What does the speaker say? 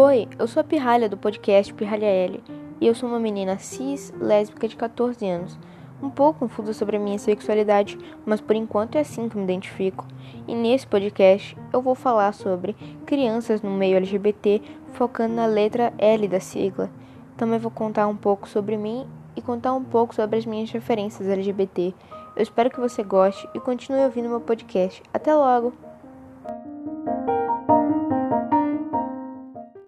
Oi, eu sou a Pirralha do podcast Pirralha L e eu sou uma menina cis, lésbica de 14 anos. Um pouco confusa sobre a minha sexualidade, mas por enquanto é assim que me identifico. E nesse podcast eu vou falar sobre crianças no meio LGBT, focando na letra L da sigla. Também vou contar um pouco sobre mim e contar um pouco sobre as minhas referências LGBT. Eu espero que você goste e continue ouvindo meu podcast. Até logo!